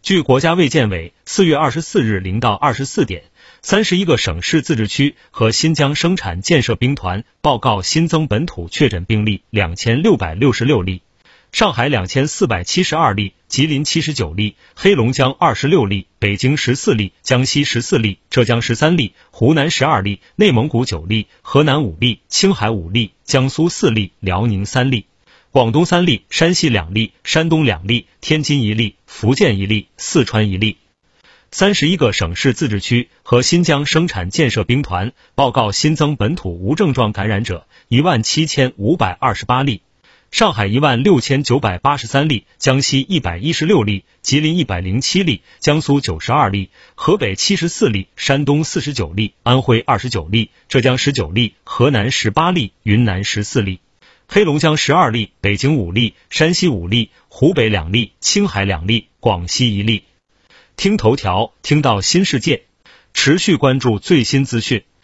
据国家卫健委四月二十四日零到二十四点，三十一个省市自治区和新疆生产建设兵团报告新增本土确诊病例两千六百六十六例。上海两千四百七十二例，吉林七十九例，黑龙江二十六例，北京十四例，江西十四例，浙江十三例，湖南十二例，内蒙古九例，河南五例，青海五例，江苏四例，辽宁三例，广东三例，山西两例，山东两例，天津一例，福建一例，四川一例。三十一个省市自治区和新疆生产建设兵团报告新增本土无症状感染者一万七千五百二十八例。上海一万六千九百八十三例，江西一百一十六例，吉林一百零七例，江苏九十二例，河北七十四例，山东四十九例，安徽二十九例，浙江十九例，河南十八例，云南十四例，黑龙江十二例，北京五例，山西五例，湖北两例，青海两例，广西一例。听头条，听到新世界，持续关注最新资讯。